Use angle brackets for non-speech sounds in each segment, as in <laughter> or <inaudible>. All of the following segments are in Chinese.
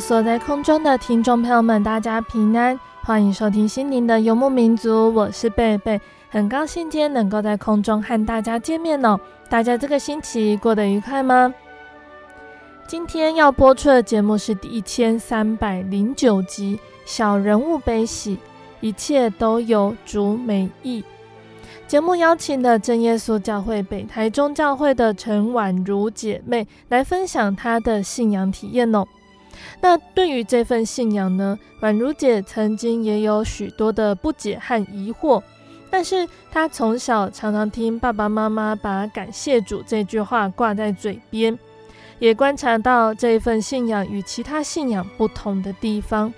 所在空中的听众朋友们，大家平安，欢迎收听心灵的游牧民族，我是贝贝，很高兴今天能够在空中和大家见面哦。大家这个星期过得愉快吗？今天要播出的节目是第一千三百零九集《小人物悲喜》，一切都有主美意。节目邀请的正耶稣教会北台中教会的陈婉如姐妹来分享她的信仰体验哦。那对于这份信仰呢，宛如姐曾经也有许多的不解和疑惑，但是她从小常常听爸爸妈妈把“感谢主”这句话挂在嘴边，也观察到这份信仰与其他信仰不同的地方，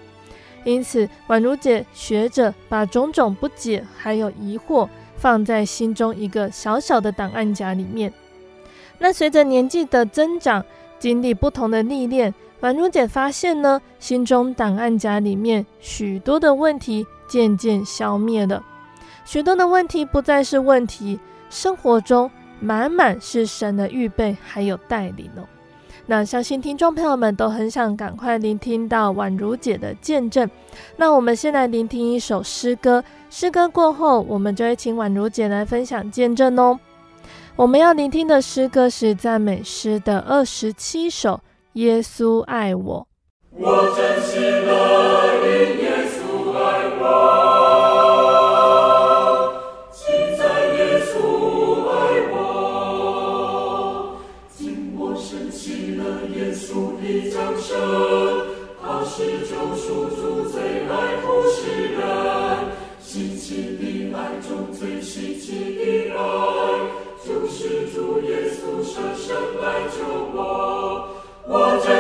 因此宛如姐学着把种种不解还有疑惑放在心中一个小小的档案夹里面。那随着年纪的增长，经历不同的历练。婉如姐发现呢，心中档案夹里面许多的问题渐渐消灭了，许多的问题不再是问题，生活中满满是神的预备还有带领哦。那相信听众朋友们都很想赶快聆听到婉如姐的见证。那我们先来聆听一首诗歌，诗歌过后，我们就会请婉如姐来分享见证哦。我们要聆听的诗歌是赞美诗的二十七首。耶稣爱我，我真心的我。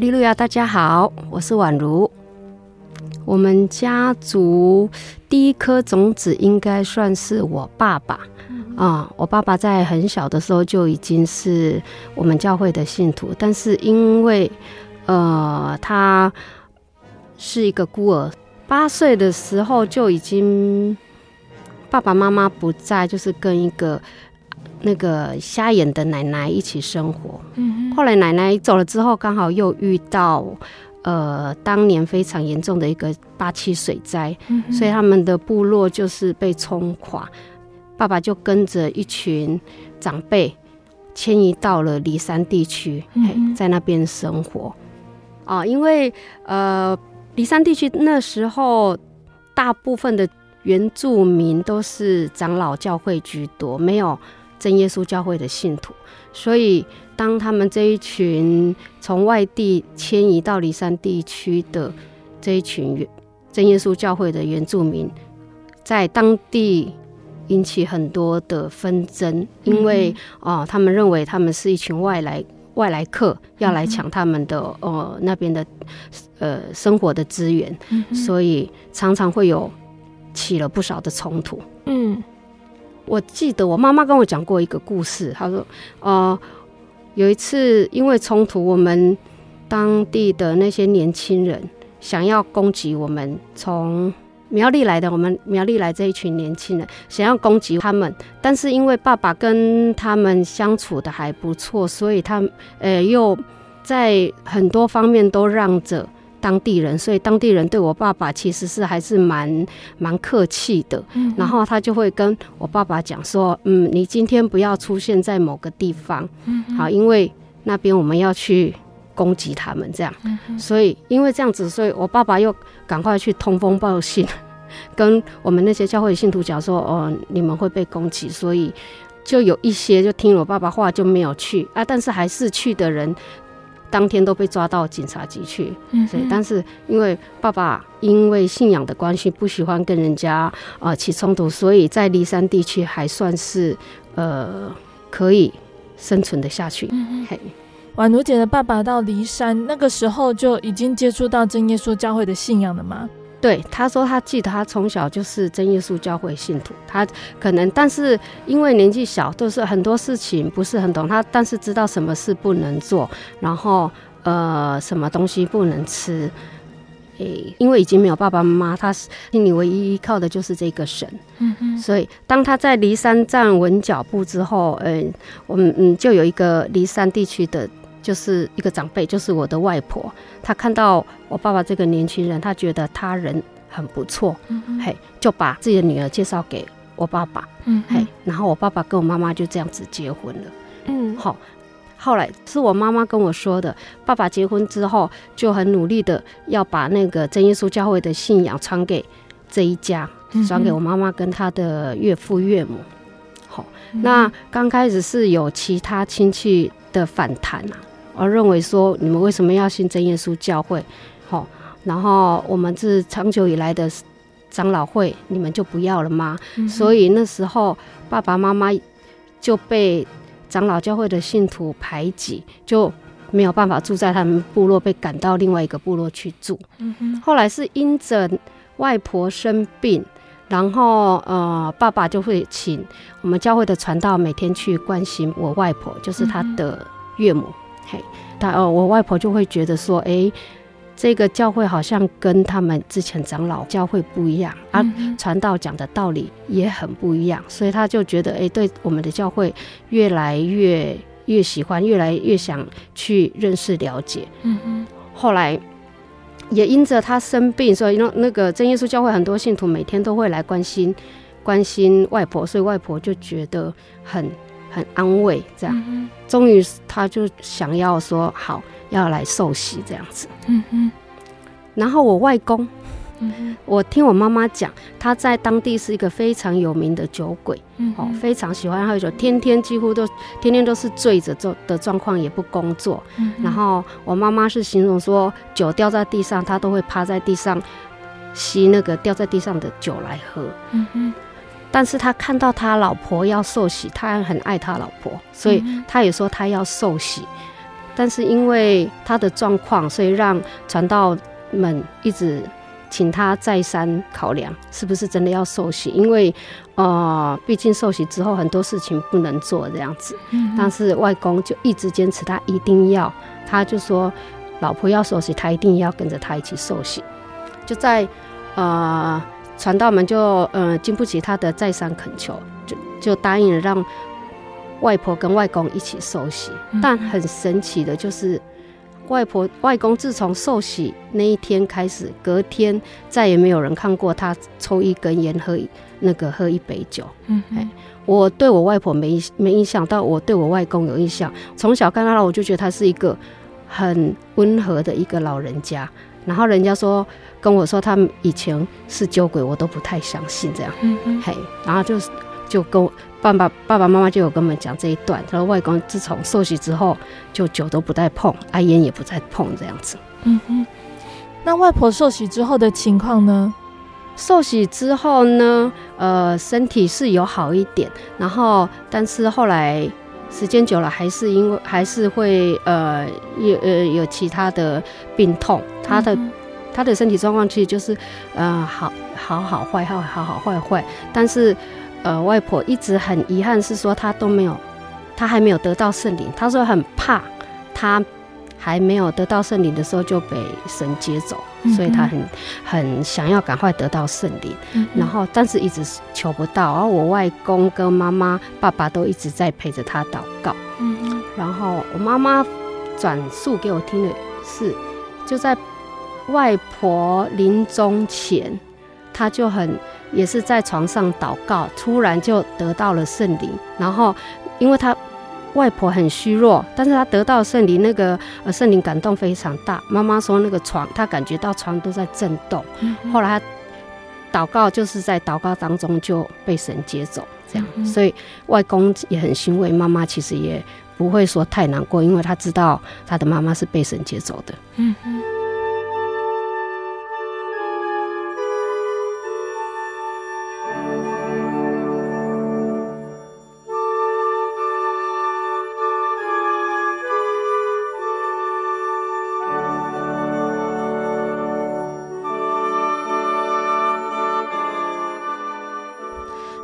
利路亚，大家好，我是宛如。我们家族第一颗种子应该算是我爸爸啊，我爸爸在很小的时候就已经是我们教会的信徒，但是因为呃他是一个孤儿，八岁的时候就已经爸爸妈妈不在，就是跟一个那个瞎眼的奶奶一起生活。后来奶奶走了之后，刚好又遇到。呃，当年非常严重的一个八七水灾，嗯、所以他们的部落就是被冲垮。爸爸就跟着一群长辈迁移到了离山地区，嗯，在那边生活。啊，因为呃，离山地区那时候大部分的原住民都是长老教会居多，没有真耶稣教会的信徒，所以。当他们这一群从外地迁移到离山地区的这一群真耶稣教会的原住民，在当地引起很多的纷争，因为哦，他们认为他们是一群外来外来客，要来抢他们的呃那边的呃生活的资源，所以常常会有起了不少的冲突。嗯，我记得我妈妈跟我讲过一个故事，她说，呃。有一次，因为冲突，我们当地的那些年轻人想要攻击我们从苗栗来的，我们苗栗来这一群年轻人想要攻击他们，但是因为爸爸跟他们相处的还不错，所以他呃又在很多方面都让着。当地人，所以当地人对我爸爸其实是还是蛮蛮客气的。嗯，然后他就会跟我爸爸讲说：“嗯，你今天不要出现在某个地方，嗯，好，因为那边我们要去攻击他们，这样。嗯，所以因为这样子，所以我爸爸又赶快去通风报信，<laughs> 跟我们那些教会信徒讲说：哦，你们会被攻击，所以就有一些就听我爸爸话就没有去啊，但是还是去的人。”当天都被抓到警察局去，嗯，所以但是因为爸爸因为信仰的关系不喜欢跟人家呃起冲突，所以在骊山地区还算是呃可以生存的下去。嗯，嘿，宛如姐的爸爸到骊山那个时候就已经接触到真耶稣教会的信仰了吗？对，他说他记得他从小就是真耶稣教会信徒，他可能但是因为年纪小，都是很多事情不是很懂，他但是知道什么事不能做，然后呃什么东西不能吃，诶，因为已经没有爸爸妈妈，他心里唯一依靠的就是这个神，嗯嗯，所以当他在骊山站稳脚步之后，嗯，我们嗯就有一个骊山地区的。就是一个长辈，就是我的外婆。她看到我爸爸这个年轻人，她觉得他人很不错，嗯，嘿，就把自己的女儿介绍给我爸爸，嗯，嘿，然后我爸爸跟我妈妈就这样子结婚了，嗯，好。后来是我妈妈跟我说的，爸爸结婚之后就很努力的要把那个真耶稣教会的信仰传给这一家，传给我妈妈跟他的岳父岳母。好，那刚开始是有其他亲戚的反弹啊。而认为说，你们为什么要信真耶稣教会？好，然后我们是长久以来的长老会，你们就不要了吗？嗯、所以那时候爸爸妈妈就被长老教会的信徒排挤，就没有办法住在他们部落，被赶到另外一个部落去住。嗯、后来是因着外婆生病，然后呃，爸爸就会请我们教会的传道每天去关心我外婆，就是他的岳母。嘿，他哦，我外婆就会觉得说，哎、欸，这个教会好像跟他们之前长老教会不一样啊，传道讲的道理也很不一样，所以他就觉得，哎、欸，对我们的教会越来越越喜欢，越来越想去认识了解。嗯哼。后来也因着他生病，所以那那个真耶稣教会很多信徒每天都会来关心关心外婆，所以外婆就觉得很。很安慰，这样，终于他就想要说好要来受洗这样子。然后我外公，嗯、我听我妈妈讲，他在当地是一个非常有名的酒鬼，嗯、哦，非常喜欢喝酒，天天几乎都天天都是醉着做的状况，也不工作。嗯、然后我妈妈是形容说，酒掉在地上，他都会趴在地上吸那个掉在地上的酒来喝。但是他看到他老婆要受洗，他很爱他老婆，所以他也说他要受洗。嗯、但是因为他的状况，所以让传道们一直请他再三考量，是不是真的要受洗？因为呃，毕竟受洗之后很多事情不能做这样子。嗯、但是外公就一直坚持他一定要，他就说老婆要受洗，他一定要跟着他一起受洗。就在呃。传道们就呃经不起他的再三恳求，就就答应了让外婆跟外公一起受洗。嗯、但很神奇的就是，外婆外公自从受洗那一天开始，隔天再也没有人看过他抽一根烟、喝那个喝一杯酒。嗯哼，我对我外婆没没印象，但我对我外公有印象。从小看到大，我就觉得他是一个很温和的一个老人家。然后人家说跟我说他们以前是酒鬼，我都不太相信这样。嗯嗯。嘿，然后就就跟我爸爸爸爸妈妈就有跟我们讲这一段。他说外公自从受洗之后，就酒都不再碰，阿烟也不再碰这样子。嗯哼。那外婆受洗之后的情况呢？受洗之后呢，呃，身体是有好一点，然后但是后来时间久了，还是因为还是会呃有呃有其他的病痛。他的他的身体状况其实就是，呃，好好好坏好好好坏坏，但是，呃，外婆一直很遗憾是说他都没有，他还没有得到圣灵，他说很怕他还没有得到圣灵的时候就被神接走，所以他很很想要赶快得到圣灵，然后但是一直求不到，然后我外公跟妈妈爸爸都一直在陪着他祷告，嗯。然后我妈妈转述给我听的是就在。外婆临终前，她就很也是在床上祷告，突然就得到了圣灵。然后，因为她外婆很虚弱，但是她得到圣灵，那个呃圣灵感动非常大。妈妈说那个床，她感觉到床都在震动。嗯、后来她祷告就是在祷告当中就被神接走，这样。嗯、所以外公也很欣慰，妈妈其实也不会说太难过，因为他知道他的妈妈是被神接走的。嗯嗯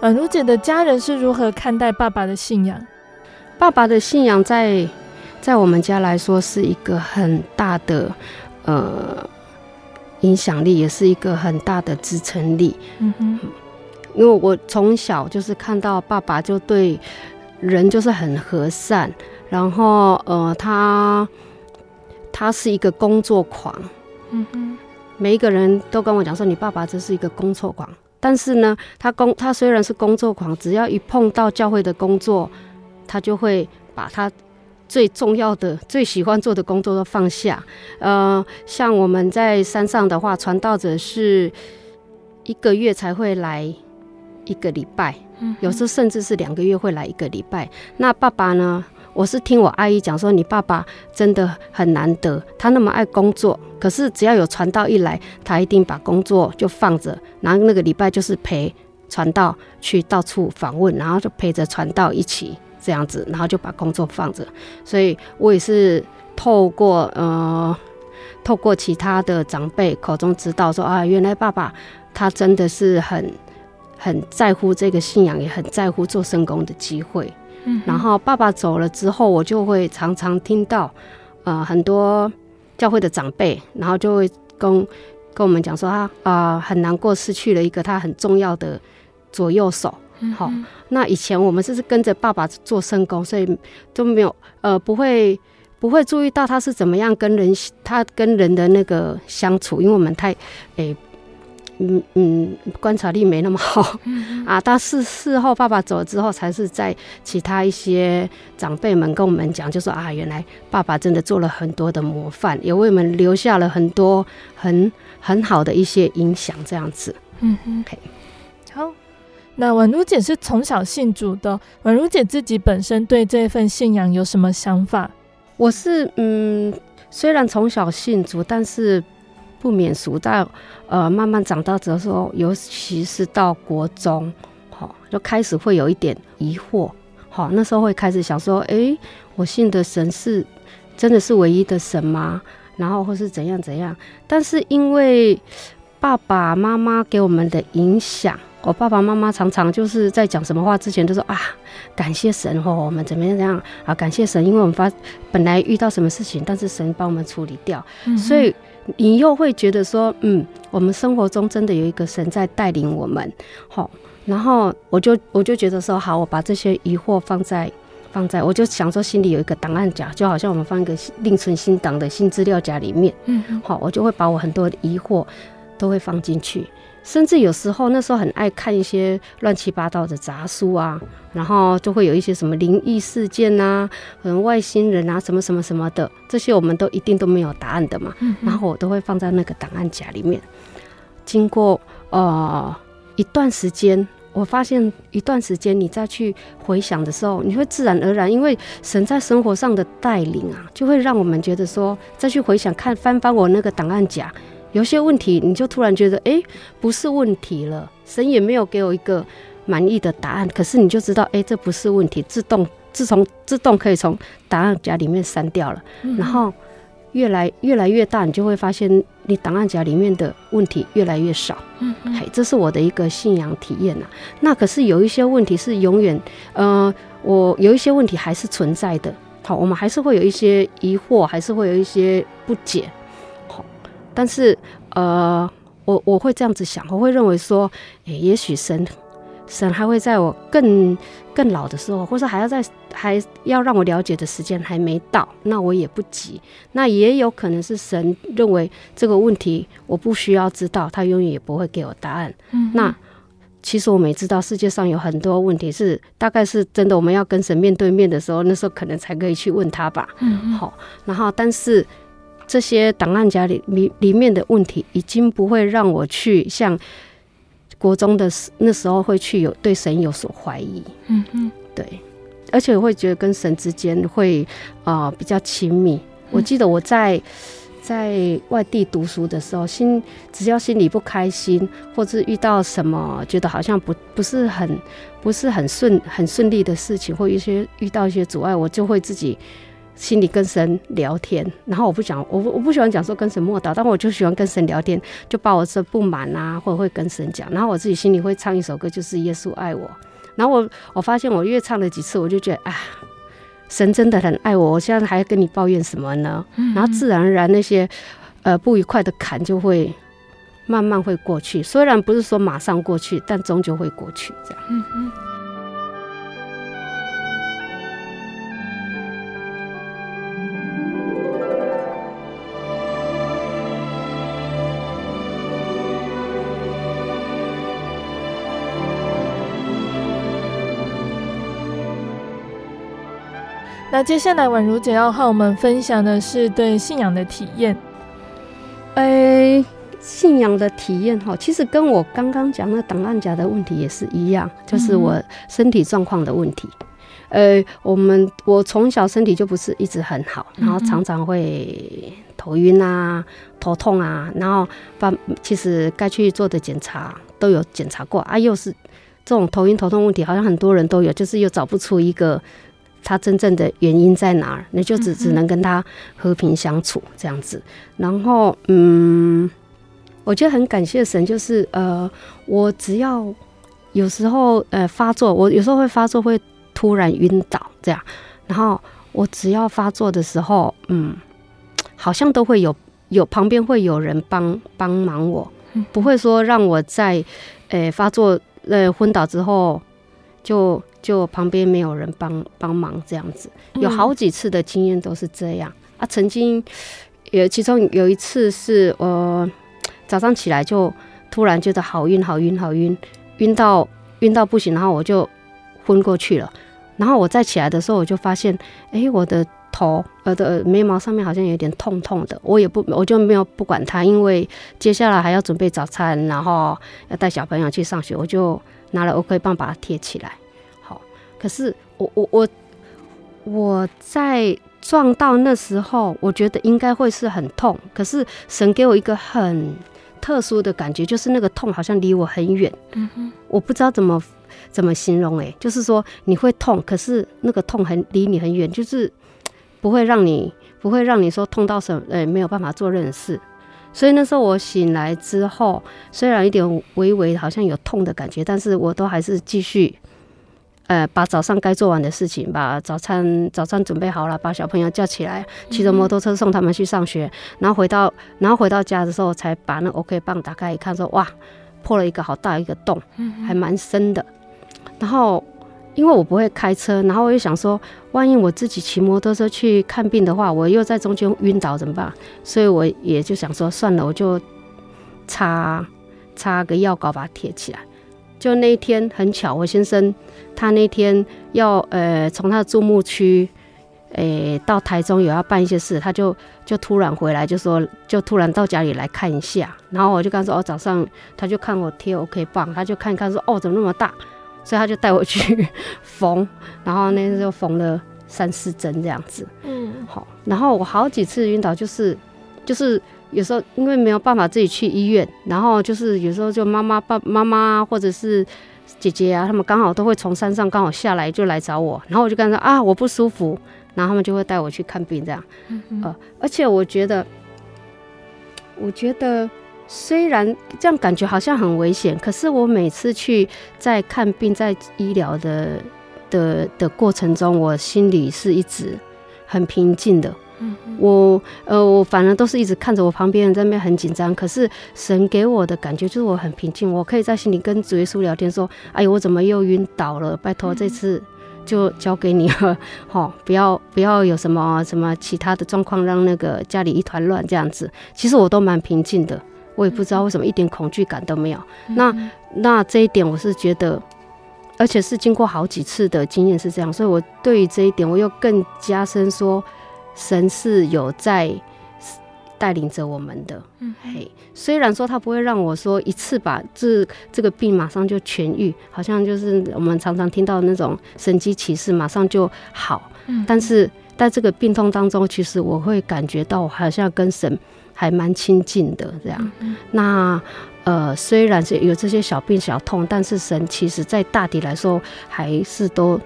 婉如姐的家人是如何看待爸爸的信仰？爸爸的信仰在在我们家来说是一个很大的呃影响力，也是一个很大的支撑力。嗯哼，因为我从小就是看到爸爸就对人就是很和善，然后呃他他是一个工作狂。嗯哼，每一个人都跟我讲说，你爸爸这是一个工作狂。但是呢，他工他虽然是工作狂，只要一碰到教会的工作，他就会把他最重要的、最喜欢做的工作都放下。呃，像我们在山上的话，传道者是一个月才会来一个礼拜，有时候甚至是两个月会来一个礼拜。那爸爸呢？我是听我阿姨讲说，你爸爸真的很难得，他那么爱工作，可是只要有传道一来，他一定把工作就放着，然后那个礼拜就是陪传道去到处访问，然后就陪着传道一起这样子，然后就把工作放着。所以我也是透过呃，透过其他的长辈口中知道说啊，原来爸爸他真的是很很在乎这个信仰，也很在乎做圣工的机会。然后爸爸走了之后，我就会常常听到，呃，很多教会的长辈，然后就会跟跟我们讲说他啊、呃，很难过，失去了一个他很重要的左右手。好、嗯哦，那以前我们是跟着爸爸做圣工，所以都没有呃，不会不会注意到他是怎么样跟人，他跟人的那个相处，因为我们太诶嗯嗯，观察力没那么好，啊，到事事后爸爸走了之后，才是在其他一些长辈们跟我们讲，就说啊，原来爸爸真的做了很多的模范，也为我们留下了很多很很好的一些影响，这样子。嗯哼，OK，好。那宛如姐是从小信主的，宛如姐自己本身对这份信仰有什么想法？我是嗯，虽然从小信主，但是不免俗到呃慢慢长大之后，尤其是到国中，好就开始会有一点疑惑，好那时候会开始想说，哎、欸，我信的神是真的是唯一的神吗？然后或是怎样怎样？但是因为爸爸妈妈给我们的影响。我爸爸妈妈常常就是在讲什么话之前都说啊，感谢神哦，我们怎么样怎样啊，感谢神，因为我们发本来遇到什么事情，但是神帮我们处理掉，嗯、所以你又会觉得说，嗯，我们生活中真的有一个神在带领我们，好，然后我就我就觉得说，好，我把这些疑惑放在放在，我就想说心里有一个档案夹，就好像我们放一个另存新档的新资料夹里面，嗯，好，我就会把我很多的疑惑都会放进去。甚至有时候那时候很爱看一些乱七八糟的杂书啊，然后就会有一些什么灵异事件呐、啊，可能外星人啊，什么什么什么的，这些我们都一定都没有答案的嘛。嗯、然后我都会放在那个档案夹里面。经过呃一段时间，我发现一段时间你再去回想的时候，你会自然而然，因为神在生活上的带领啊，就会让我们觉得说，再去回想看翻翻我那个档案夹。有些问题，你就突然觉得，哎、欸，不是问题了。神也没有给我一个满意的答案，可是你就知道，哎、欸，这不是问题，自动自从自动可以从档案夹里面删掉了。嗯、然后越来越来越大，你就会发现，你档案夹里面的问题越来越少。嗯，嘿，这是我的一个信仰体验呐。那可是有一些问题是永远，呃，我有一些问题还是存在的。好，我们还是会有一些疑惑，还是会有一些不解。但是，呃，我我会这样子想，我会认为说，诶，也许神，神还会在我更更老的时候，或者还要在还要让我了解的时间还没到，那我也不急。那也有可能是神认为这个问题我不需要知道，他永远也不会给我答案。嗯，那其实我们也知道，世界上有很多问题是大概是真的，我们要跟神面对面的时候，那时候可能才可以去问他吧。嗯，好，然后但是。这些档案夹里里里面的问题，已经不会让我去像国中的那时候会去有对神有所怀疑。嗯嗯，对，而且我会觉得跟神之间会啊、呃、比较亲密。我记得我在在外地读书的时候，心只要心里不开心，或是遇到什么觉得好像不不是很不是很顺很顺利的事情，或一些遇到一些阻碍，我就会自己。心里跟神聊天，然后我不想，我我不喜欢讲说跟神默祷，但我就喜欢跟神聊天，就把我这不满啊，或者会跟神讲，然后我自己心里会唱一首歌，就是耶稣爱我。然后我我发现我越唱了几次，我就觉得啊，神真的很爱我，我现在还跟你抱怨什么呢？然后自然而然那些呃不愉快的坎就会慢慢会过去，虽然不是说马上过去，但终究会过去，这样。嗯嗯。那接下来，婉如姐要和我们分享的是对信仰的体验。诶、欸，信仰的体验哈，其实跟我刚刚讲的档案夹的问题也是一样，就是我身体状况的问题。呃、我们我从小身体就不是一直很好，然后常常会头晕啊、头痛啊，然后把其实该去做的检查都有检查过啊，又是这种头晕头痛问题，好像很多人都有，就是又找不出一个。他真正的原因在哪儿？你就只只能跟他和平相处这样子。然后，嗯，我觉得很感谢神，就是呃，我只要有时候呃发作，我有时候会发作，会突然晕倒这样。然后我只要发作的时候，嗯，好像都会有有旁边会有人帮帮忙我，不会说让我在呃发作呃昏倒之后就。就旁边没有人帮帮忙，这样子有好几次的经验都是这样啊。曾经有其中有一次是呃早上起来就突然觉得好晕，好晕，好晕，晕到晕到不行，然后我就昏过去了。然后我再起来的时候，我就发现，哎，我的头，我的眉毛上面好像有点痛痛的。我也不，我就没有不管它，因为接下来还要准备早餐，然后要带小朋友去上学，我就拿了 OK 棒把它贴起来。好，可是我我我我在撞到那时候，我觉得应该会是很痛，可是神给我一个很特殊的感觉，就是那个痛好像离我很远。嗯哼，我不知道怎么。怎么形容？诶，就是说你会痛，可是那个痛很离你很远，就是不会让你不会让你说痛到什么，诶，没有办法做任何事。所以那时候我醒来之后，虽然有点微微好像有痛的感觉，但是我都还是继续，呃，把早上该做完的事情，把早餐早餐准备好了，把小朋友叫起来，骑着摩托车送他们去上学，然后回到然后回到家的时候，才把那 OK 棒打开一看，说哇，破了一个好大一个洞，还蛮深的。然后，因为我不会开车，然后我又想说，万一我自己骑摩托车去看病的话，我又在中间晕倒怎么办？所以我也就想说，算了，我就擦擦个药膏把它贴起来。就那一天很巧，我先生他那天要呃从他的住牧区，诶到台中有要办一些事，他就就突然回来，就说就突然到家里来看一下。然后我就跟他说，哦早上他就看我贴 OK 棒，他就看一看说，哦怎么那么大？所以他就带我去缝，然后那时候缝了三四针这样子。嗯，好，然后我好几次晕倒，就是就是有时候因为没有办法自己去医院，然后就是有时候就妈妈、爸、妈妈或者是姐姐啊，他们刚好都会从山上刚好下来就来找我，然后我就跟他说啊，我不舒服，然后他们就会带我去看病这样。呃，而且我觉得，我觉得。虽然这样感觉好像很危险，可是我每次去在看病、在医疗的的的过程中，我心里是一直很平静的。嗯，我呃，我反正都是一直看着我旁边人在那边很紧张，可是神给我的感觉就是我很平静，我可以在心里跟主耶稣聊天，说：“哎呦，我怎么又晕倒了？拜托，这次就交给你了，齁，不要不要有什么什么其他的状况，让那个家里一团乱这样子。其实我都蛮平静的。”我也不知道为什么一点恐惧感都没有。那那这一点我是觉得，而且是经过好几次的经验是这样，所以我对于这一点我又更加深说，神是有在带领着我们的。嗯，嘿，虽然说他不会让我说一次把这这个病马上就痊愈，好像就是我们常常听到的那种神迹奇事马上就好。嗯，但是在这个病痛当中，其实我会感觉到好像跟神。还蛮亲近的这样，嗯、那呃虽然是有这些小病小痛，但是神其实在大体来说还是都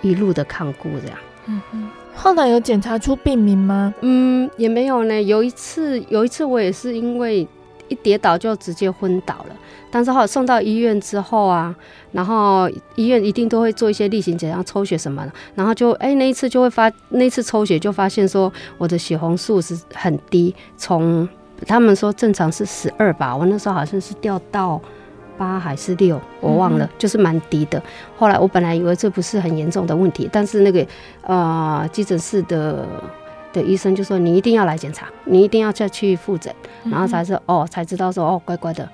一路的看顾这样。嗯嗯。后来有检查出病名吗？嗯，也没有呢。有一次，有一次我也是因为一跌倒就直接昏倒了。但是后来送到医院之后啊，然后医院一定都会做一些例行检查、抽血什么的，然后就哎、那一次就会发，那一次抽血就发现说我的血红素是很低，从他们说正常是十二吧，我那时候好像是掉到八还是六，我忘了，嗯、就是蛮低的。后来我本来以为这不是很严重的问题，但是那个呃急诊室的的医生就说你一定要来检查，你一定要再去复诊，然后才是、嗯、哦才知道说哦乖乖的。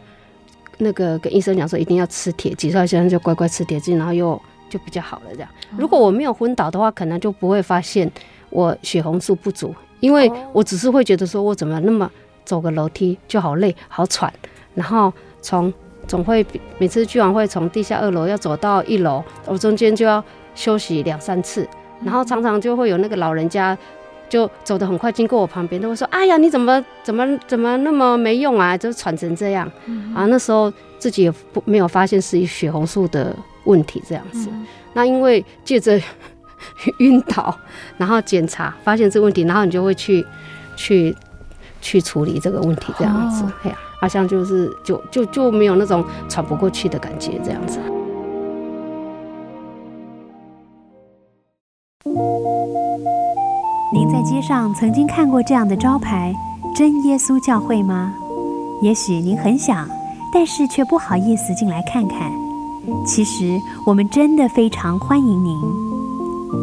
那个跟医生讲说一定要吃铁剂，所以现在就乖乖吃铁剂，然后又就比较好了这样。如果我没有昏倒的话，可能就不会发现我血红素不足，因为我只是会觉得说我怎么那么走个楼梯就好累好喘，然后从总会每次聚完会从地下二楼要走到一楼，我中间就要休息两三次，然后常常就会有那个老人家。就走得很快，经过我旁边，都会说：“哎呀，你怎么怎么怎么那么没用啊？就喘成这样。嗯”啊，那时候自己也不没有发现是血红素的问题这样子。嗯、那因为借着晕倒，然后检查发现这个问题，然后你就会去去去处理这个问题这样子。哎呀、哦，好像就是就就就没有那种喘不过气的感觉这样子。您在街上曾经看过这样的招牌“真耶稣教会”吗？也许您很想，但是却不好意思进来看看。其实我们真的非常欢迎您。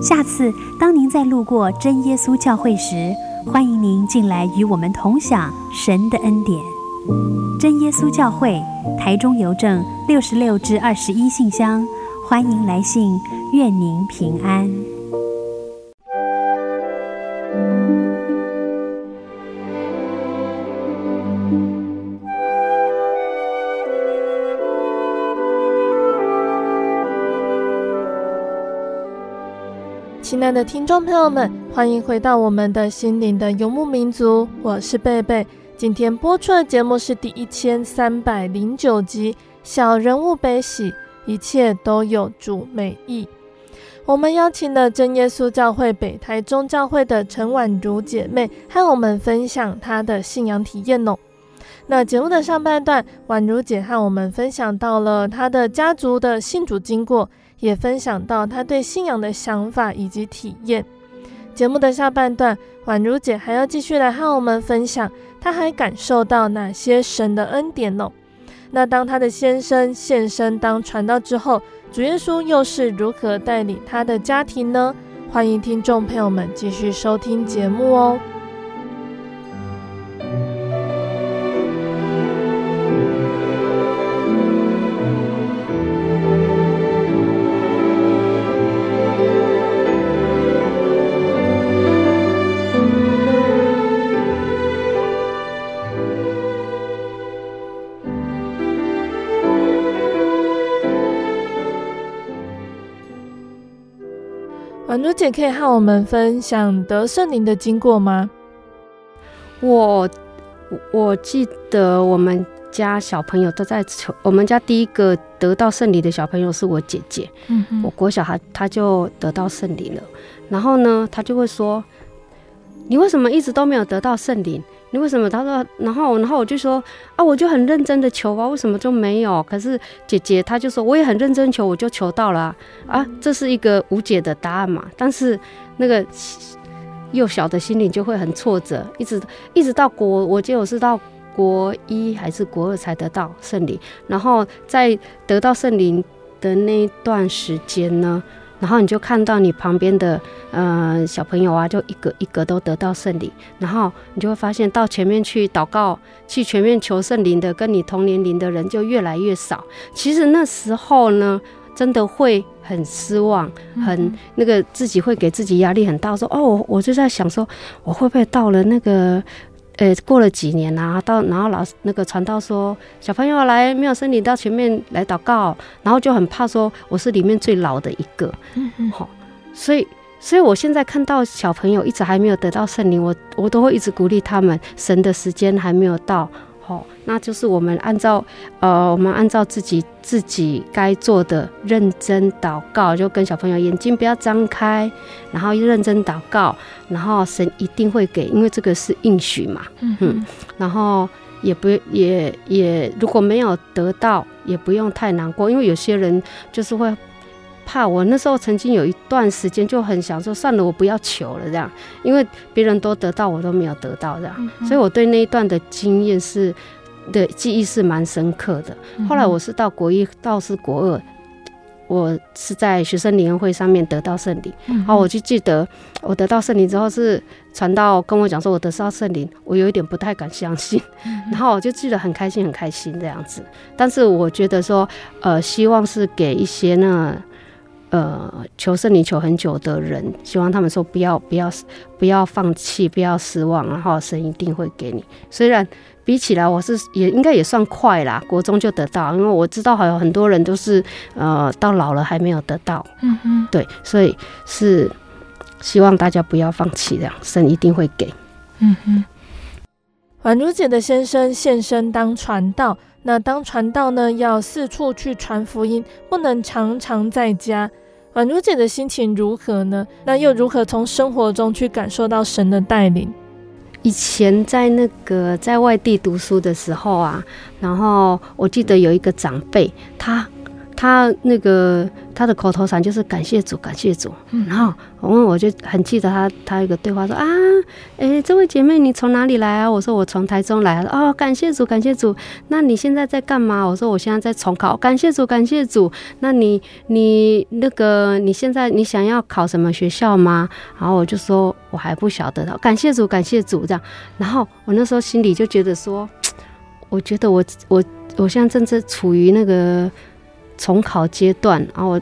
下次当您在路过真耶稣教会时，欢迎您进来与我们同享神的恩典。真耶稣教会台中邮政六十六至二十一信箱，欢迎来信，愿您平安。亲爱的听众朋友们，欢迎回到我们的心灵的游牧民族，我是贝贝。今天播出的节目是第一千三百零九集《小人物悲喜》，一切都有主美意。我们邀请了真耶稣教会北台中教会的陈婉如姐妹，和我们分享她的信仰体验哦。那节目的上半段，婉如姐和我们分享到了她的家族的信主经过。也分享到她对信仰的想法以及体验。节目的下半段，婉如姐还要继续来和我们分享，他还感受到哪些神的恩典呢？那当他的先生现身当传道之后，主耶稣又是如何带领他的家庭呢？欢迎听众朋友们继续收听节目哦。婉如姐可以和我们分享得圣灵的经过吗？我我记得我们家小朋友都在求，我们家第一个得到圣灵的小朋友是我姐姐。嗯哼，我国小孩他就得到圣灵了，然后呢，他就会说：“你为什么一直都没有得到圣灵？”你为什么？他说，然后，然后我就说啊，我就很认真的求啊，为什么就没有？可是姐姐她就说，我也很认真求，我就求到了啊，啊，这是一个无解的答案嘛。但是那个幼小的心灵就会很挫折，一直一直到国，我记得我是到国一还是国二才得到圣灵，然后在得到圣灵的那一段时间呢。然后你就看到你旁边的呃小朋友啊，就一个一个都得到圣灵，然后你就会发现到前面去祷告、去全面求圣灵的，跟你同年龄的人就越来越少。其实那时候呢，真的会很失望，很那个自己会给自己压力很大，说哦，我就在想说，我会不会到了那个。呃，过了几年啊，到然后老师那个传道说，小朋友来没有圣灵到前面来祷告，然后就很怕说我是里面最老的一个，嗯嗯，好，所以所以我现在看到小朋友一直还没有得到圣灵，我我都会一直鼓励他们，神的时间还没有到。好，那就是我们按照呃，我们按照自己自己该做的认真祷告，就跟小朋友眼睛不要张开，然后认真祷告，然后神一定会给，因为这个是应许嘛，嗯哼，然后也不也也如果没有得到，也不用太难过，因为有些人就是会。怕我那时候曾经有一段时间就很想说算了，我不要求了这样，因为别人都得到，我都没有得到这样，嗯、所以我对那一段的经验是的记忆是蛮深刻的。后来我是到国一到是国二，我是在学生联谊会上面得到圣灵，然后、嗯、我就记得我得到圣灵之后是传道跟我讲说我得到圣灵，我有一点不太敢相信，嗯、然后我就记得很开心很开心这样子，但是我觉得说呃希望是给一些那。呃，求圣灵求很久的人，希望他们说不要不要不要放弃，不要失望，然后神一定会给你。虽然比起来，我是也应该也算快啦，国中就得到，因为我知道还有很多人都是呃到老了还没有得到。嗯哼，对，所以是希望大家不要放弃，这样神一定会给。嗯哼，宛如姐的先生现身当传道，那当传道呢，要四处去传福音，不能常常在家。婉如姐的心情如何呢？那又如何从生活中去感受到神的带领？以前在那个在外地读书的时候啊，然后我记得有一个长辈，他。他那个他的口头禅就是感谢主，感谢主。嗯、然后我问，我就很记得他他一个对话说啊，诶，这位姐妹你从哪里来啊？我说我从台中来。哦，感谢主，感谢主。那你现在在干嘛？我说我现在在重考。感谢主，感谢主。那你你那个你现在你想要考什么学校吗？然后我就说我还不晓得。感谢主，感谢主这样。然后我那时候心里就觉得说。我觉得我我我现在正在处于那个重考阶段，然后我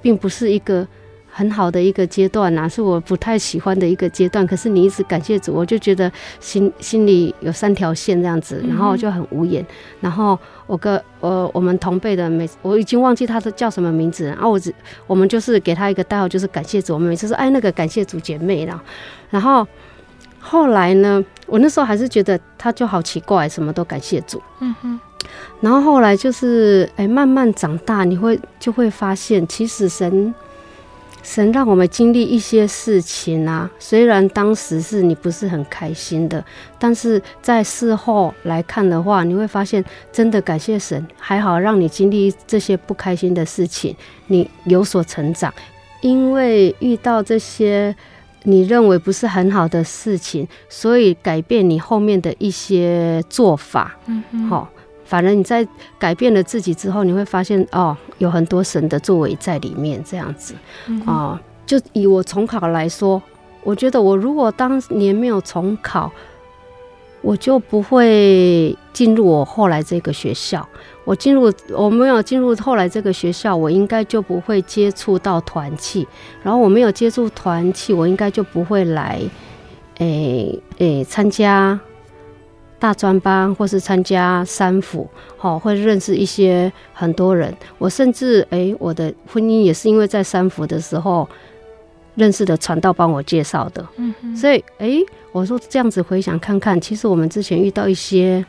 并不是一个。很好的一个阶段呐、啊，是我不太喜欢的一个阶段。可是你一直感谢主，我就觉得心心里有三条线这样子，然后就很无言。然后我跟我我们同辈的每我已经忘记他的叫什么名字，然后我只我们就是给他一个代号，就是感谢主。我们每次说哎那个感谢主姐妹啦。然后后来呢，我那时候还是觉得他就好奇怪，什么都感谢主。嗯哼。然后后来就是哎慢慢长大，你会就会发现，其实神。神让我们经历一些事情啊，虽然当时是你不是很开心的，但是在事后来看的话，你会发现真的感谢神，还好让你经历这些不开心的事情，你有所成长。因为遇到这些你认为不是很好的事情，所以改变你后面的一些做法。嗯嗯，好。反正你在改变了自己之后，你会发现哦，有很多神的作为在里面，这样子啊。就以我重考来说，我觉得我如果当年没有重考，我就不会进入我后来这个学校。我进入我没有进入后来这个学校，我应该就不会接触到团契。然后我没有接触团契，我应该就不会来诶诶参加。大专班，或是参加三辅，好，会认识一些很多人。我甚至，诶、欸，我的婚姻也是因为在三辅的时候认识的传道帮我介绍的。嗯哼，所以，诶、欸，我说这样子回想看看，其实我们之前遇到一些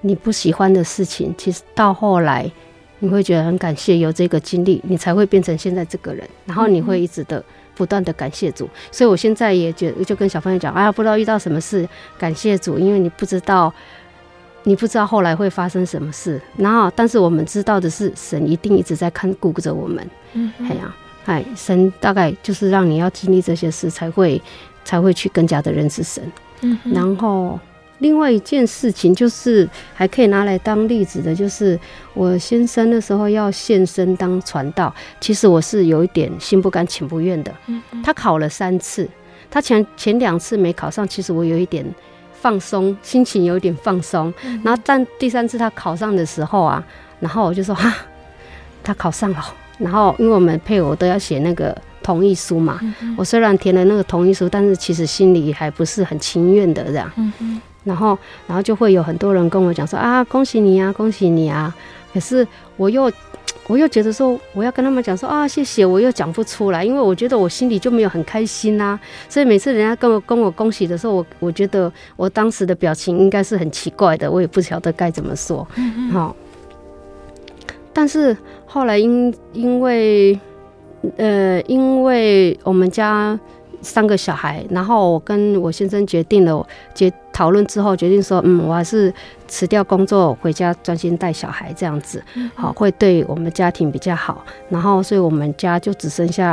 你不喜欢的事情，其实到后来你会觉得很感谢有这个经历，你才会变成现在这个人，然后你会一直的。不断的感谢主，所以我现在也觉就跟小朋友讲，哎呀，不知道遇到什么事，感谢主，因为你不知道，你不知道后来会发生什么事。然后，但是我们知道的是，神一定一直在看顾着我们。嗯，哎呀，哎，神大概就是让你要经历这些事，才会才会去更加的认识神。嗯，然后。另外一件事情就是还可以拿来当例子的，就是我先生的时候要献身当传道，其实我是有一点心不甘情不愿的。他考了三次，他前前两次没考上，其实我有一点放松，心情有一点放松。然后但第三次他考上的时候啊，然后我就说哈，他考上了。然后因为我们配偶都要写那个同意书嘛，我虽然填了那个同意书，但是其实心里还不是很情愿的这样。然后，然后就会有很多人跟我讲说啊，恭喜你啊，恭喜你啊！可是我又，我又觉得说，我要跟他们讲说啊，谢谢，我又讲不出来，因为我觉得我心里就没有很开心呐、啊。所以每次人家跟我跟我恭喜的时候，我我觉得我当时的表情应该是很奇怪的，我也不晓得该怎么说。嗯好。但是后来因因为，呃，因为我们家。三个小孩，然后我跟我先生决定了，决讨论之后决定说，嗯，我还是辞掉工作，回家专心带小孩，这样子，好，会对我们家庭比较好。然后，所以我们家就只剩下，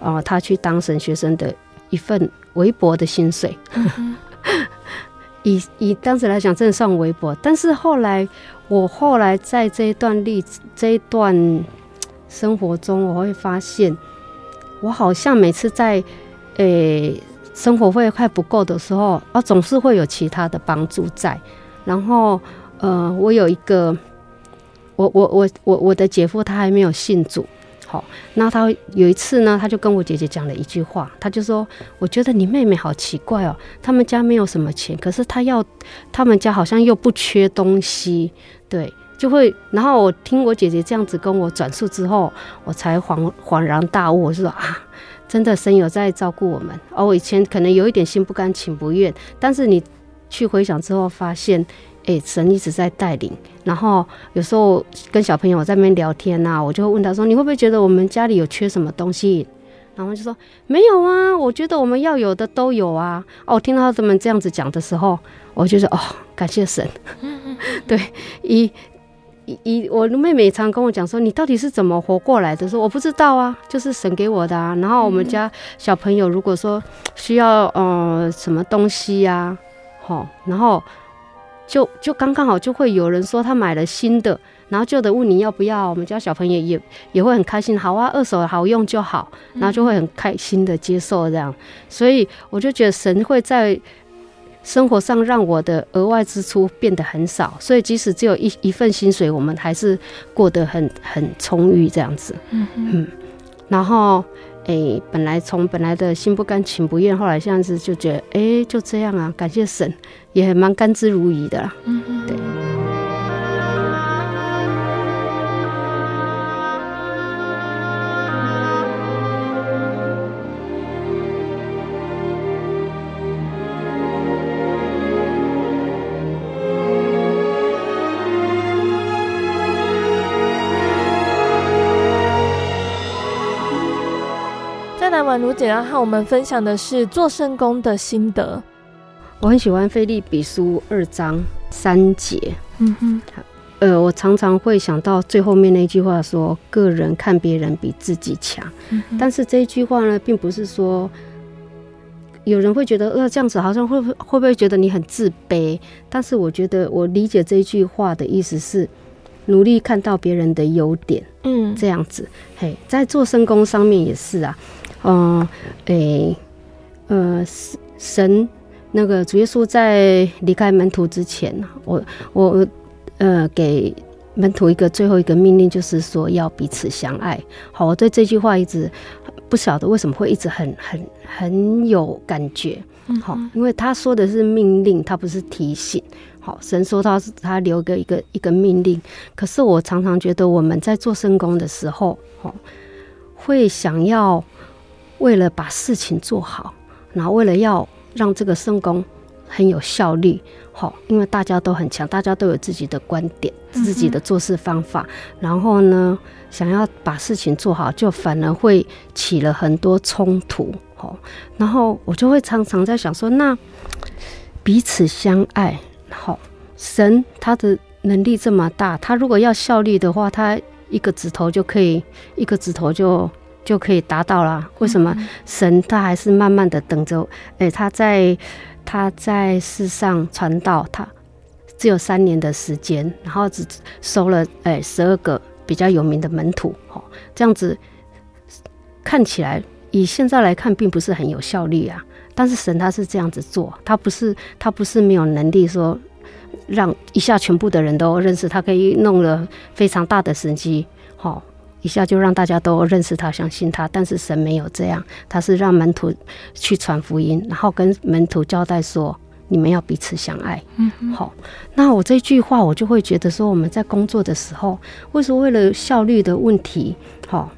啊、呃，他去当神学生的一份微薄的薪水。<laughs> 以以当时来讲，真的算微薄。但是后来，我后来在这一段历这一段生活中，我会发现，我好像每次在。诶、欸，生活费快不够的时候，啊，总是会有其他的帮助在。然后，呃，我有一个，我我我我我的姐夫他还没有信主，好，那他有一次呢，他就跟我姐姐讲了一句话，他就说：“我觉得你妹妹好奇怪哦，他们家没有什么钱，可是他要，他们家好像又不缺东西，对，就会。”然后我听我姐姐这样子跟我转述之后，我才恍恍然大悟，我是说啊。真的，神有在照顾我们。而我以前可能有一点心不甘情不愿，但是你去回想之后，发现，哎、欸，神一直在带领。然后有时候跟小朋友在那边聊天呐、啊，我就会问他说：“你会不会觉得我们家里有缺什么东西？”然后就说：“没有啊，我觉得我们要有的都有啊。”哦，听到他们这样子讲的时候，我就说：“哦，感谢神。<laughs> ”对，一。一我的妹妹常跟我讲说，你到底是怎么活过来的？说我不知道啊，就是神给我的啊。然后我们家小朋友如果说需要呃什么东西呀、啊，好，然后就就刚刚好就会有人说他买了新的，然后旧的问你要不要。我们家小朋友也也会很开心，好啊，二手好用就好，然后就会很开心的接受这样。所以我就觉得神会在生活上让我的额外支出变得很少，所以即使只有一一份薪水，我们还是过得很很充裕这样子。嗯嗯，然后。诶、欸，本来从本来的心不甘情不愿，后来这样子就觉得，哎、欸，就这样啊，感谢神，也蛮甘之如饴的啦。嗯嗯，对。姐要和我们分享的是做圣工的心得。我很喜欢菲利比书二章三节。嗯哼，呃，我常常会想到最后面那句话说：“个人看别人比自己强。嗯”但是这一句话呢，并不是说有人会觉得呃这样子好像会会不会觉得你很自卑？但是我觉得我理解这一句话的意思是努力看到别人的优点。嗯，这样子，嘿，在做圣工上面也是啊。嗯，诶、呃，神那个主耶稣在离开门徒之前，我我呃给门徒一个最后一个命令，就是说要彼此相爱。好，我对这句话一直不晓得为什么会一直很很 <coughs> 很有感觉。嗯好，因为他说的是命令，他不是提醒。好，神说他是他留个一个一个命令，可是我常常觉得我们在做圣工的时候，好，会想要。为了把事情做好，然后为了要让这个圣工很有效率，好，因为大家都很强，大家都有自己的观点、自己的做事方法，然后呢，想要把事情做好，就反而会起了很多冲突，好，然后我就会常常在想说，那彼此相爱，好，神他的能力这么大，他如果要效率的话，他一个指头就可以，一个指头就。就可以达到了。为什么神他还是慢慢的等着？诶，他在他在世上传道，他只有三年的时间，然后只收了哎十二个比较有名的门徒。哦，这样子看起来以现在来看，并不是很有效率啊。但是神他是这样子做，他不是他不是没有能力说让一下全部的人都认识，他可以弄了非常大的神机。好。一下就让大家都认识他、相信他，但是神没有这样，他是让门徒去传福音，然后跟门徒交代说：“你们要彼此相爱。”嗯，好。那我这句话，我就会觉得说，我们在工作的时候，为什么为了效率的问题，好，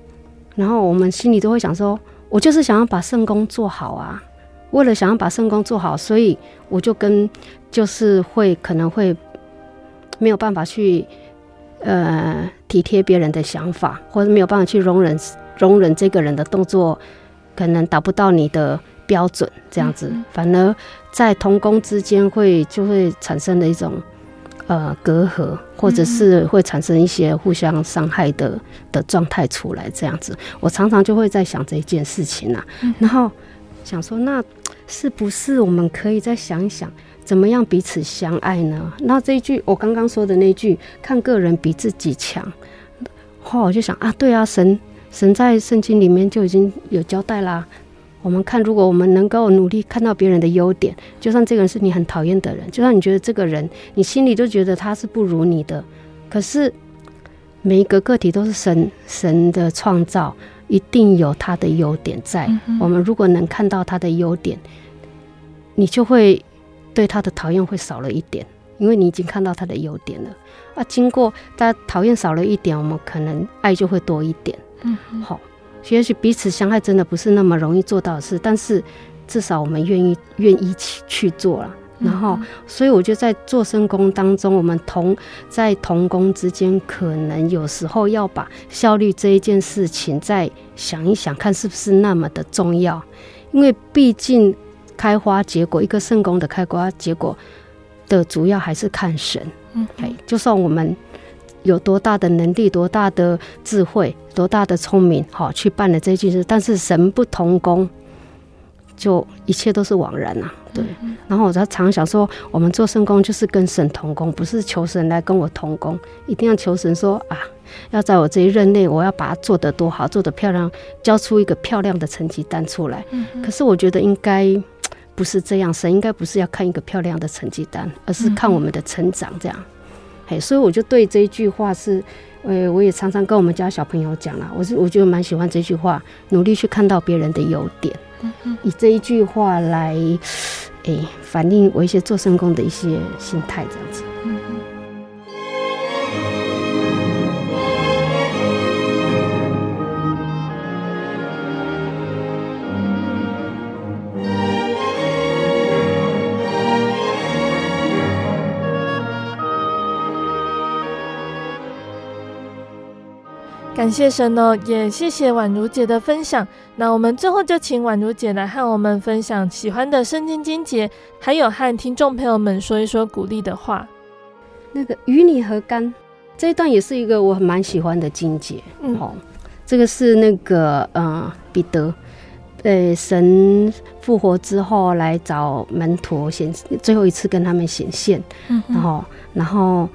然后我们心里都会想说：“我就是想要把圣工做好啊！”为了想要把圣工做好，所以我就跟就是会可能会没有办法去。呃，体贴别人的想法，或者没有办法去容忍容忍这个人的动作，可能达不到你的标准，这样子，嗯、反而在同工之间会就会产生的一种呃隔阂，或者是会产生一些互相伤害的的状态出来，这样子，我常常就会在想这件事情啊，嗯、然后想说，那是不是我们可以再想一想？怎么样彼此相爱呢？那这一句我刚刚说的那句“看个人比自己强”，后来我就想啊，对啊，神神在圣经里面就已经有交代啦。我们看，如果我们能够努力看到别人的优点，就算这个人是你很讨厌的人，就算你觉得这个人你心里就觉得他是不如你的，可是每一个个体都是神神的创造，一定有他的优点在。嗯。我们如果能看到他的优点，你就会。对他的讨厌会少了一点，因为你已经看到他的优点了啊。经过他讨厌少了一点，我们可能爱就会多一点。嗯，好，也许彼此相爱真的不是那么容易做到的事，但是至少我们愿意愿意去去做了。然后，所以我觉得在做生工当中，我们同在同工之间，可能有时候要把效率这一件事情再想一想，看是不是那么的重要，因为毕竟。开花结果，一个圣工的开花结果的主要还是看神。嗯，就算我们有多大的能力、多大的智慧、多大的聪明，好去办了这件事，但是神不同工，就一切都是枉然啊。对。然后我在常想说，我们做圣工就是跟神同工，不是求神来跟我同工，一定要求神说啊，要在我这一任内，我要把它做得多好，做得漂亮，交出一个漂亮的成绩单出来。可是我觉得应该。不是这样，神应该不是要看一个漂亮的成绩单，而是看我们的成长这样。嘿，所以我就对这一句话是，呃，我也常常跟我们家小朋友讲啦，我是我就蛮喜欢这句话，努力去看到别人的优点，以这一句话来，诶，反映我一些做圣工的一些心态这样子。感谢神哦，也谢谢宛如姐的分享。那我们最后就请宛如姐来和我们分享喜欢的圣经经节，还有和听众朋友们说一说鼓励的话。那个与你何干这一段也是一个我很蛮喜欢的经节。嗯，好，这个是那个呃彼得，呃神复活之后来找门徒显最后一次跟他们显现。嗯，然后然后。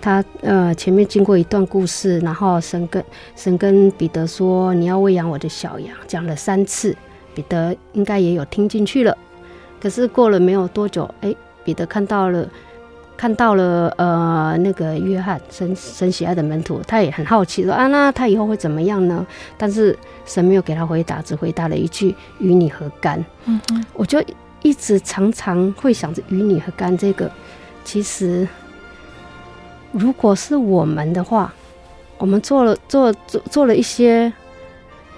他呃，前面经过一段故事，然后神跟神跟彼得说：“你要喂养我的小羊。”讲了三次，彼得应该也有听进去了。可是过了没有多久，哎，彼得看到了看到了呃那个约翰，神神喜爱的门徒，他也很好奇说：“啊，那他以后会怎么样呢？”但是神没有给他回答，只回答了一句：“与你何干？”嗯嗯，我就一直常常会想着“与你何干”这个，其实。如果是我们的话，我们做了做做做了一些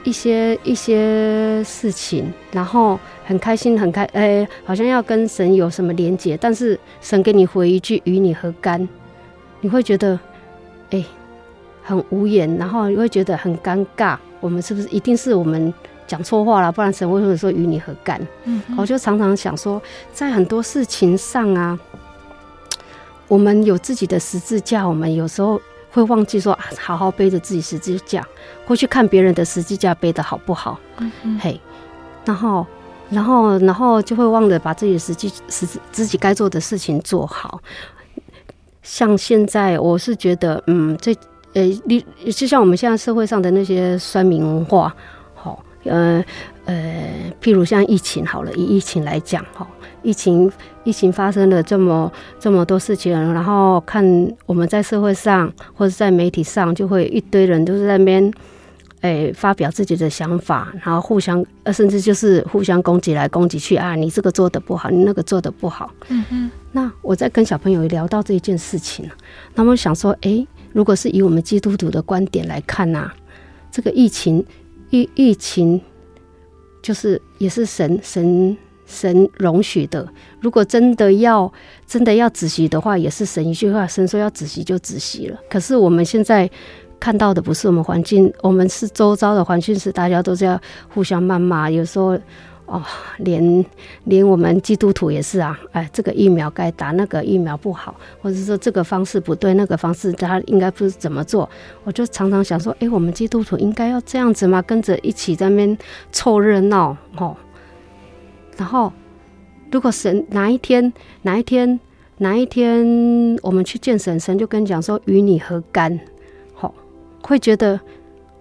一些一些事情，然后很开心很开，哎、欸，好像要跟神有什么连结，但是神给你回一句“与你何干”，你会觉得哎、欸、很无言，然后你会觉得很尴尬。我们是不是一定是我们讲错话了？不然神为什么说“与你何干”？嗯，我就常常想说，在很多事情上啊。我们有自己的十字架，我们有时候会忘记说啊，好好背着自己十字架，会去看别人的十字架背的好不好？嗯嗯，嘿，然后，然后，然后就会忘了把自己的实际、实自己该做的事情做好。像现在，我是觉得，嗯，这，呃，你就像我们现在社会上的那些酸民文化，好，呃，呃，譬如像疫情好了，以疫情来讲，哈。疫情疫情发生了这么这么多事情，然后看我们在社会上或者在媒体上，就会一堆人都是在那边，哎、欸、发表自己的想法，然后互相呃甚至就是互相攻击来攻击去啊，你这个做的不好，你那个做的不好。嗯嗯。那我在跟小朋友聊到这一件事情，他们想说，哎、欸，如果是以我们基督徒的观点来看呐、啊，这个疫情疫疫情就是也是神神。神容许的，如果真的要真的要仔细的话，也是神一句话，神说要仔细就仔细了。可是我们现在看到的不是我们环境，我们是周遭的环境是大家都在互相谩骂，有时候哦，连连我们基督徒也是啊，哎，这个疫苗该打，那个疫苗不好，或者说这个方式不对，那个方式他应该不是怎么做，我就常常想说，哎，我们基督徒应该要这样子吗？跟着一起在那边凑热闹，吼。然后，如果神哪一天、哪一天、哪一天，我们去见神，神就跟讲说：“与你何干？”好，会觉得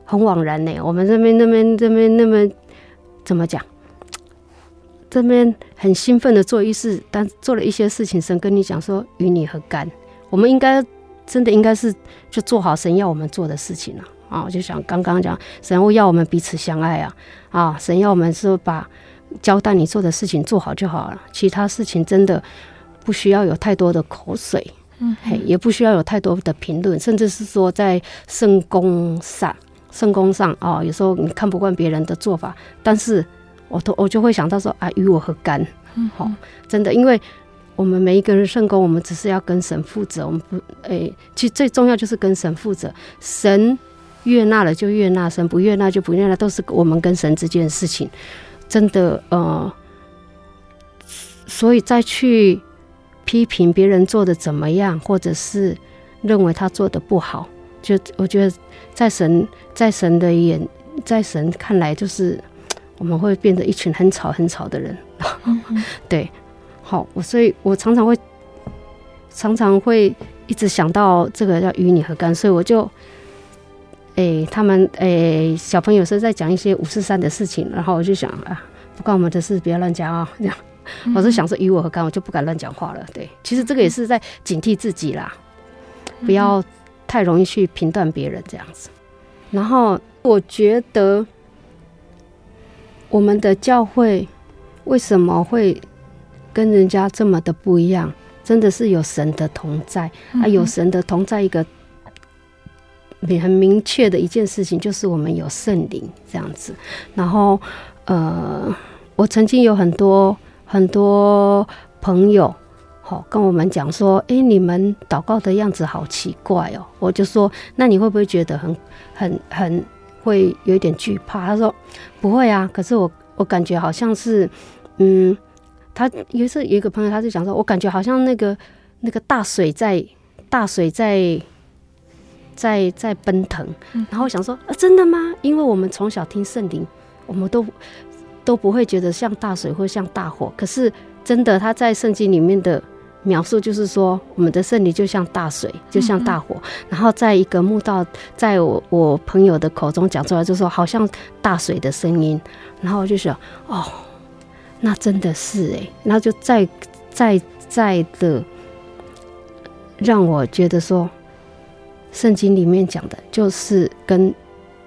很枉然呢。我们这边、那边、这边、那么怎么讲？这边很兴奋的做一事，但做了一些事情，神跟你讲说：“与你何干？”我们应该真的应该是就做好神要我们做的事情了啊！就想刚刚讲，神会要我们彼此相爱啊！啊，神要我们是把。交代你做的事情做好就好了，其他事情真的不需要有太多的口水，嗯，嘿，也不需要有太多的评论，甚至是说在圣工上，圣工上啊、哦，有时候你看不惯别人的做法，但是我都我就会想到说啊，与我何干？嗯，好，真的，因为我们每一个人圣工，我们只是要跟神负责，我们不，诶，其实最重要就是跟神负责，神悦纳了就悦纳，神不悦纳就不悦纳，都是我们跟神之间的事情。真的，呃，所以再去批评别人做的怎么样，或者是认为他做的不好，就我觉得在神在神的眼，在神看来，就是我们会变得一群很吵很吵的人。<laughs> 对，好，我所以，我常常会常常会一直想到这个要与你何干，所以我就。哎、欸，他们哎、欸，小朋友是在讲一些五四三的事情，然后我就想啊，不关我们的事，不要乱讲啊，这样。嗯、我是想说与我何干，我就不敢乱讲话了。对，其实这个也是在警惕自己啦，嗯、不要太容易去评断别人这样子。然后我觉得我们的教会为什么会跟人家这么的不一样？真的是有神的同在，啊，有神的同在一个。很明确的一件事情就是我们有圣灵这样子，然后呃，我曾经有很多很多朋友，好跟我们讲说，哎、欸，你们祷告的样子好奇怪哦。我就说，那你会不会觉得很很很会有一点惧怕？他说不会啊，可是我我感觉好像是，嗯，他有一次有一个朋友，他就讲说，我感觉好像那个那个大水在大水在。在在奔腾，然后我想说，啊，真的吗？因为我们从小听圣灵，我们都都不会觉得像大水或像大火。可是真的，他在圣经里面的描述就是说，我们的圣灵就像大水，就像大火。然后在一个墓道，在我我朋友的口中讲出来，就说好像大水的声音。然后我就想，哦，那真的是哎，然后就再再再的让我觉得说。圣经里面讲的，就是跟，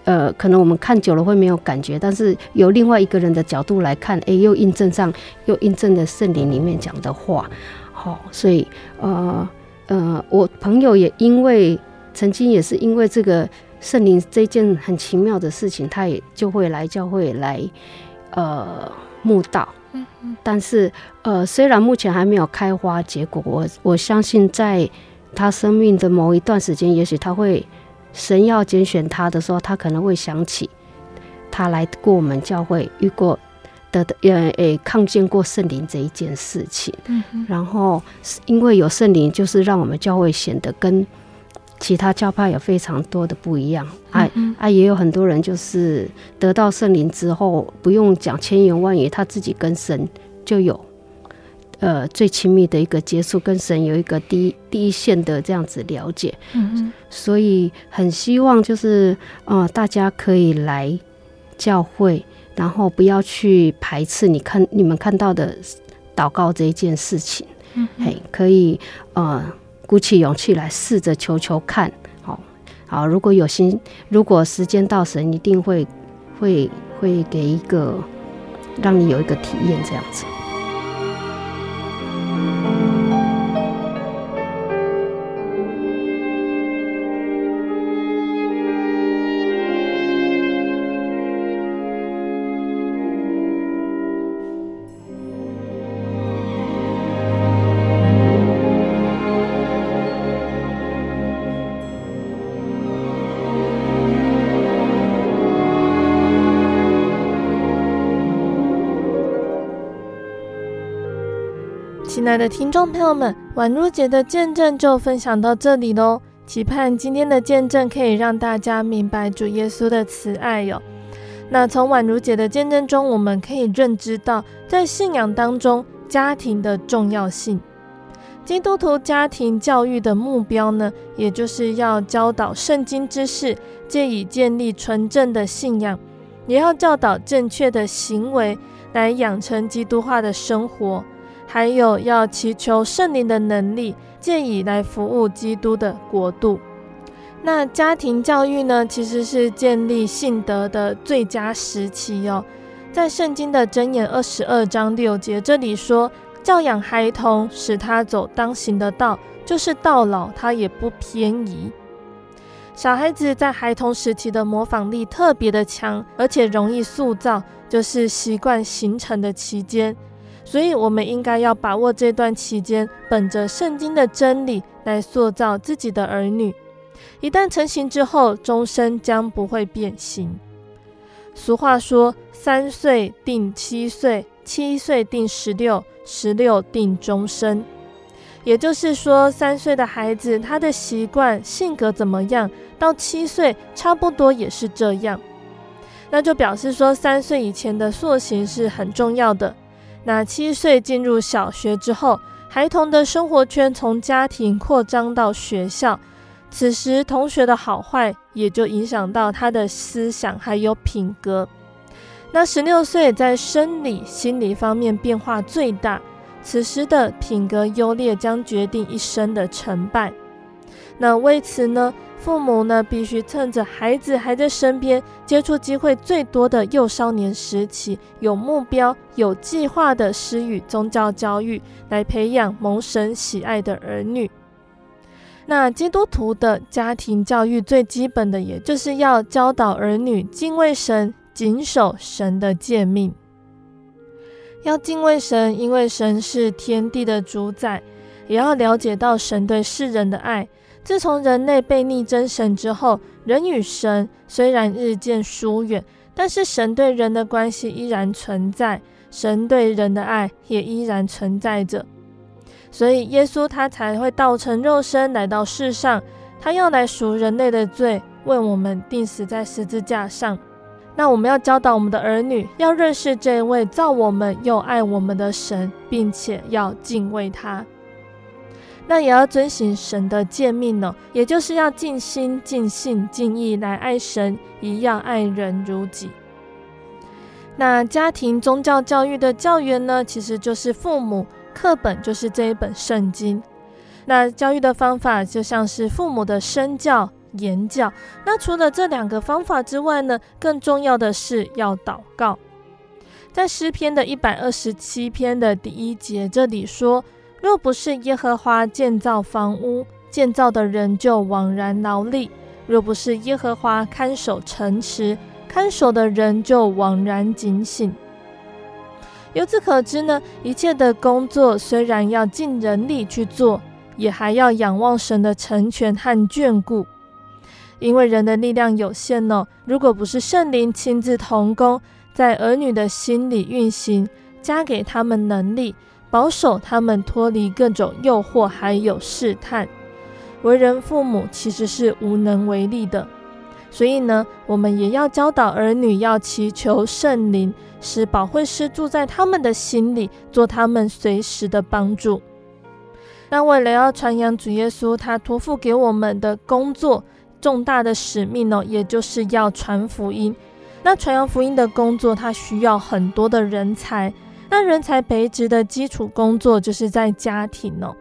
呃，可能我们看久了会没有感觉，但是由另外一个人的角度来看，诶、欸，又印证上，又印证了圣灵里面讲的话，好、哦，所以，呃，呃，我朋友也因为曾经也是因为这个圣灵这件很奇妙的事情，他也就会来教会来，呃，慕道，但是，呃，虽然目前还没有开花结果，我我相信在。他生命的某一段时间，也许他会神要拣选他的时候，他可能会想起他来过我们教会，遇过的呃诶，看见过圣灵这一件事情。嗯，然后因为有圣灵，就是让我们教会显得跟其他教派有非常多的不一样。啊啊，也有很多人就是得到圣灵之后，不用讲千言万语，他自己跟神就有。呃，最亲密的一个接触，跟神有一个第一第一线的这样子了解，所以很希望就是呃，大家可以来教会，然后不要去排斥你看你们看到的祷告这一件事情，嗯，嘿，可以呃鼓起勇气来试着求求看，好，好，如果有心，如果时间到，神一定会会会给一个让你有一个体验这样子。爱的听众朋友们，宛如姐的见证就分享到这里喽。期盼今天的见证可以让大家明白主耶稣的慈爱哟。那从宛如姐的见证中，我们可以认知到，在信仰当中家庭的重要性。基督徒家庭教育的目标呢，也就是要教导圣经知识，借以建立纯正的信仰，也要教导正确的行为，来养成基督化的生活。还有要祈求圣灵的能力，借以来服务基督的国度。那家庭教育呢，其实是建立信德的最佳时期哦。在圣经的箴言二十二章六节这里说，教养孩童，使他走当行的道，就是到老他也不偏移。小孩子在孩童时期的模仿力特别的强，而且容易塑造，就是习惯形成的期间。所以，我们应该要把握这段期间，本着圣经的真理来塑造自己的儿女。一旦成型之后，终身将不会变形。俗话说：“三岁定七岁，七岁定十六，十六定终身。”也就是说，三岁的孩子他的习惯、性格怎么样，到七岁差不多也是这样。那就表示说，三岁以前的塑形是很重要的。那七岁进入小学之后，孩童的生活圈从家庭扩张到学校，此时同学的好坏也就影响到他的思想还有品格。那十六岁在生理、心理方面变化最大，此时的品格优劣将决定一生的成败。那为此呢，父母呢必须趁着孩子还在身边、接触机会最多的幼少年时期，有目标、有计划的施予宗教教育，来培养蒙神喜爱的儿女。那基督徒的家庭教育最基本的，也就是要教导儿女敬畏神。谨守神的诫命，要敬畏神，因为神是天地的主宰；也要了解到神对世人的爱。自从人类被逆真神之后，人与神虽然日渐疏远，但是神对人的关系依然存在，神对人的爱也依然存在着。所以耶稣他才会道成肉身来到世上，他要来赎人类的罪，为我们钉死在十字架上。那我们要教导我们的儿女，要认识这位造我们又爱我们的神，并且要敬畏他。那也要遵循神的诫命呢，也就是要尽心、尽性、尽意来爱神，一样爱人如己。那家庭宗教教育的教员呢，其实就是父母，课本就是这一本圣经。那教育的方法就像是父母的身教。言教。那除了这两个方法之外呢，更重要的是要祷告。在诗篇的一百二十七篇的第一节这里说：“若不是耶和华建造房屋，建造的人就枉然劳力；若不是耶和华看守城池，看守的人就枉然警醒。”由此可知呢，一切的工作虽然要尽人力去做，也还要仰望神的成全和眷顾。因为人的力量有限呢，如果不是圣灵亲自同工，在儿女的心里运行，加给他们能力，保守他们脱离各种诱惑，还有试探，为人父母其实是无能为力的。所以呢，我们也要教导儿女要祈求圣灵，使保惠师住在他们的心里，做他们随时的帮助。那为了要传扬主耶稣他托付给我们的工作。重大的使命呢，也就是要传福音。那传扬福音的工作，它需要很多的人才。那人才培植的基础工作，就是在家庭哦。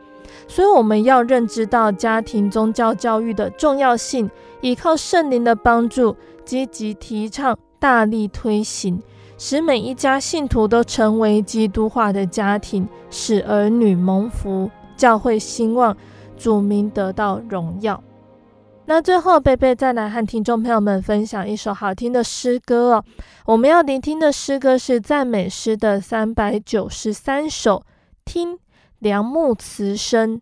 所以我们要认知到家庭宗教教育的重要性，依靠圣灵的帮助，积极提倡、大力推行，使每一家信徒都成为基督化的家庭，使儿女蒙福，教会兴旺，主名得到荣耀。那最后，贝贝再来和听众朋友们分享一首好听的诗歌哦。我们要聆听的诗歌是赞美诗的三百九十三首，听梁木慈声。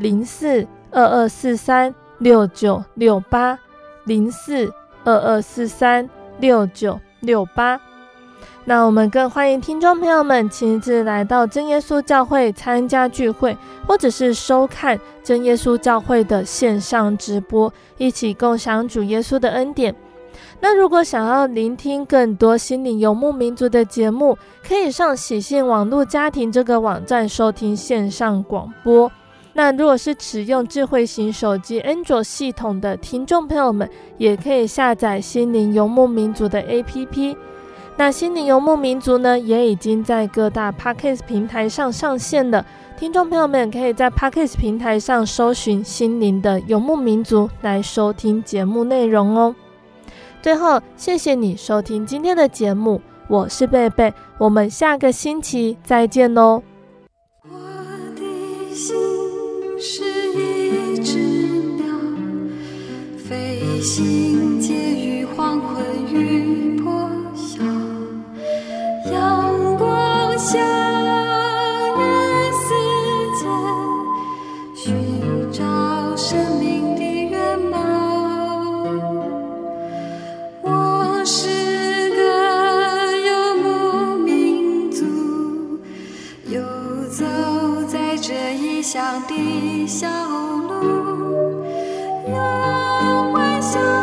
零四二二四三六九六八零四二二四三六九六八。那我们更欢迎听众朋友们亲自来到真耶稣教会参加聚会，或者是收看真耶稣教会的线上直播，一起共享主耶稣的恩典。那如果想要聆听更多心灵游牧民族的节目，可以上喜信网络家庭这个网站收听线上广播。那如果是使用智慧型手机安卓系统的听众朋友们，也可以下载心灵游牧民族的 APP。那心灵游牧民族呢，也已经在各大 Podcast 平台上上线了。听众朋友们可以在 Podcast 平台上搜寻“心灵的游牧民族”来收听节目内容哦。最后，谢谢你收听今天的节目，我是贝贝，我们下个星期再见喽。我的心是一只鸟，飞行借于黄昏雨破晓，阳光下。小路，有微笑。